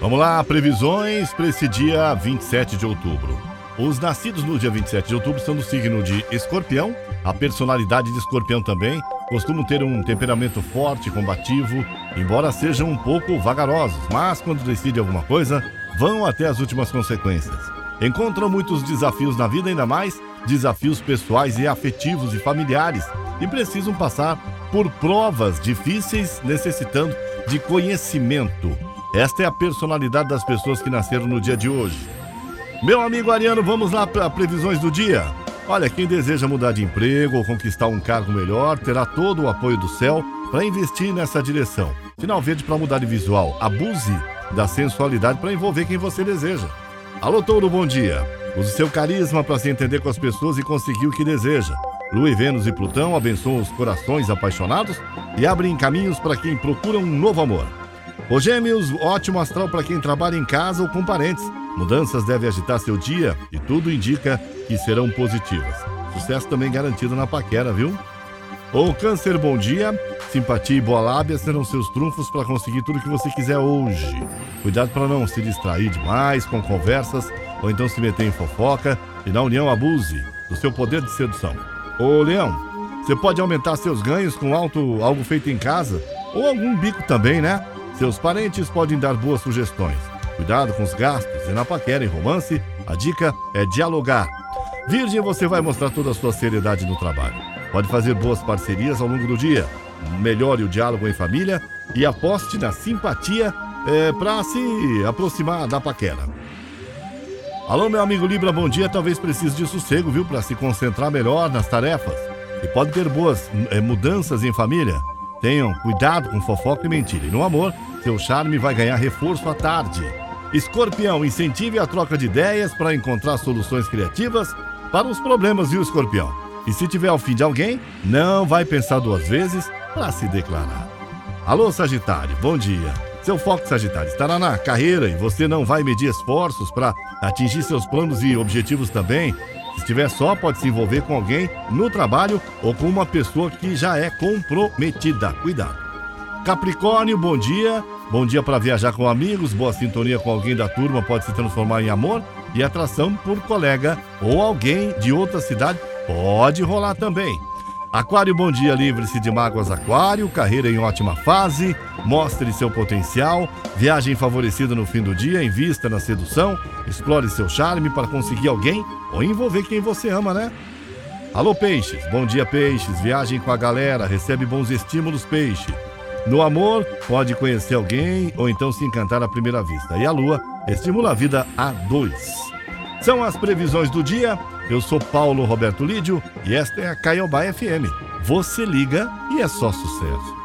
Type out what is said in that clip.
Vamos lá, previsões para esse dia 27 de outubro. Os nascidos no dia 27 de outubro são do signo de Escorpião. A personalidade de Escorpião também costumam ter um temperamento forte, combativo, embora sejam um pouco vagarosos, mas quando decidem alguma coisa, vão até as últimas consequências. Encontram muitos desafios na vida, ainda mais desafios pessoais e afetivos e familiares, e precisam passar por provas difíceis, necessitando de conhecimento. Esta é a personalidade das pessoas que nasceram no dia de hoje. Meu amigo Ariano, vamos lá para previsões do dia. Olha, quem deseja mudar de emprego ou conquistar um cargo melhor terá todo o apoio do céu para investir nessa direção. Final verde para mudar de visual. Abuse da sensualidade para envolver quem você deseja. Alô, Touro, bom dia. Use seu carisma para se entender com as pessoas e conseguir o que deseja. Lua e Vênus e Plutão abençoam os corações apaixonados e abrem caminhos para quem procura um novo amor. Os Gêmeos, ótimo astral para quem trabalha em casa ou com parentes. Mudanças devem agitar seu dia e tudo indica que serão positivas. Sucesso também garantido na paquera, viu? O Câncer, bom dia. Simpatia e boa lábia serão seus trunfos para conseguir tudo que você quiser hoje. Cuidado para não se distrair demais com conversas ou então se meter em fofoca e na união abuse do seu poder de sedução. Ô Leão, você pode aumentar seus ganhos com alto, algo feito em casa ou algum bico também, né? Seus parentes podem dar boas sugestões. Cuidado com os gastos e na paquera em romance, a dica é dialogar. Virgem, você vai mostrar toda a sua seriedade no trabalho. Pode fazer boas parcerias ao longo do dia. Melhore o diálogo em família e aposte na simpatia é, para se aproximar da paquera. Alô, meu amigo Libra, bom dia. Talvez precise de sossego, viu, para se concentrar melhor nas tarefas. E pode ter boas é, mudanças em família. Tenham cuidado com fofoca e mentira. E no amor, seu charme vai ganhar reforço à tarde. Escorpião, incentive a troca de ideias para encontrar soluções criativas para os problemas, viu, Escorpião? E se tiver ao fim de alguém, não vai pensar duas vezes para se declarar. Alô, Sagitário, bom dia. Seu foco, Sagitário, estará na carreira e você não vai medir esforços para atingir seus planos e objetivos também. Se estiver só, pode se envolver com alguém no trabalho ou com uma pessoa que já é comprometida. Cuidado. Capricórnio, bom dia. Bom dia para viajar com amigos, boa sintonia com alguém da turma pode se transformar em amor e atração por colega ou alguém de outra cidade pode rolar também. Aquário, bom dia, livre-se de mágoas Aquário, carreira em ótima fase, mostre seu potencial, viagem favorecida no fim do dia, invista na sedução, explore seu charme para conseguir alguém ou envolver quem você ama, né? Alô, peixes, bom dia, peixes, viagem com a galera, recebe bons estímulos, peixe. No amor, pode conhecer alguém ou então se encantar à primeira vista. E a lua estimula a vida a dois. São as previsões do dia. Eu sou Paulo Roberto Lídio e esta é a Caiobá FM. Você liga e é só sucesso.